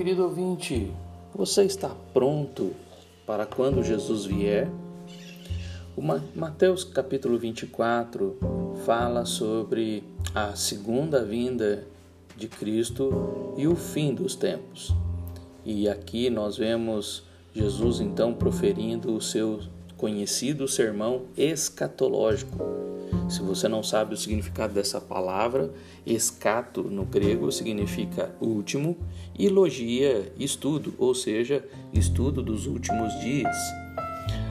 querido ouvinte, você está pronto para quando Jesus vier? O Mateus capítulo 24 fala sobre a segunda vinda de Cristo e o fim dos tempos. E aqui nós vemos Jesus então proferindo o seu conhecido sermão escatológico. Se você não sabe o significado dessa palavra, escato no grego significa último e logia, estudo, ou seja, estudo dos últimos dias.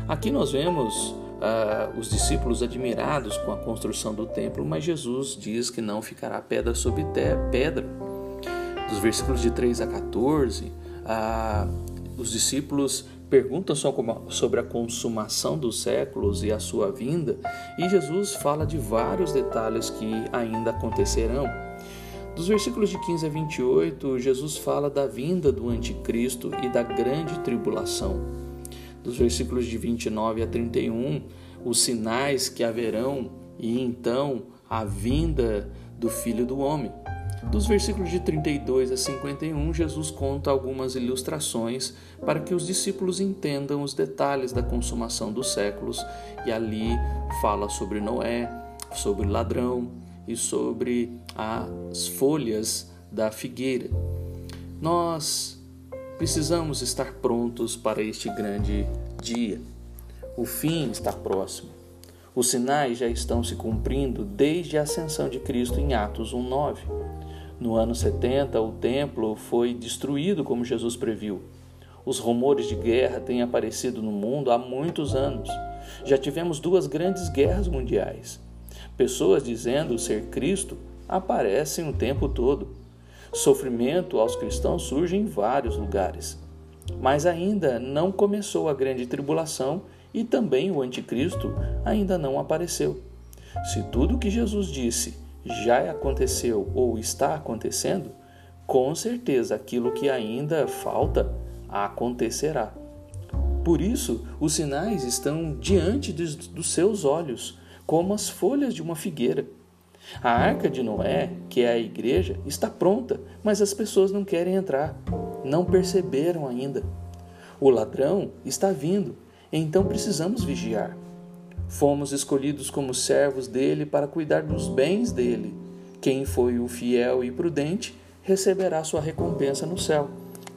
Aqui nós vemos uh, os discípulos admirados com a construção do templo, mas Jesus diz que não ficará pedra sobre pedra. Dos versículos de 3 a 14, uh, ah, os discípulos perguntam sobre a consumação dos séculos e a sua vinda, e Jesus fala de vários detalhes que ainda acontecerão. Dos versículos de 15 a 28, Jesus fala da vinda do Anticristo e da grande tribulação. Dos versículos de 29 a 31, os sinais que haverão e então a vinda do Filho do Homem. Dos versículos de 32 a 51, Jesus conta algumas ilustrações para que os discípulos entendam os detalhes da consumação dos séculos, e ali fala sobre Noé, sobre ladrão e sobre as folhas da figueira. Nós precisamos estar prontos para este grande dia. O fim está próximo. Os sinais já estão se cumprindo desde a ascensão de Cristo em Atos 1:9. No ano 70, o templo foi destruído como Jesus previu. Os rumores de guerra têm aparecido no mundo há muitos anos. Já tivemos duas grandes guerras mundiais. Pessoas dizendo ser Cristo aparecem o tempo todo. Sofrimento aos cristãos surge em vários lugares. Mas ainda não começou a grande tribulação e também o anticristo ainda não apareceu. Se tudo o que Jesus disse já aconteceu ou está acontecendo, com certeza aquilo que ainda falta acontecerá. Por isso, os sinais estão diante dos seus olhos, como as folhas de uma figueira. A arca de Noé, que é a igreja, está pronta, mas as pessoas não querem entrar, não perceberam ainda. O ladrão está vindo, então precisamos vigiar. Fomos escolhidos como servos dele para cuidar dos bens dele. Quem foi o fiel e prudente receberá sua recompensa no céu.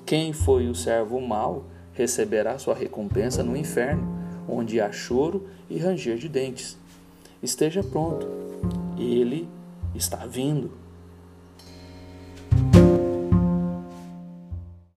Quem foi o servo mau receberá sua recompensa no inferno, onde há choro e ranger de dentes. Esteja pronto, ele está vindo.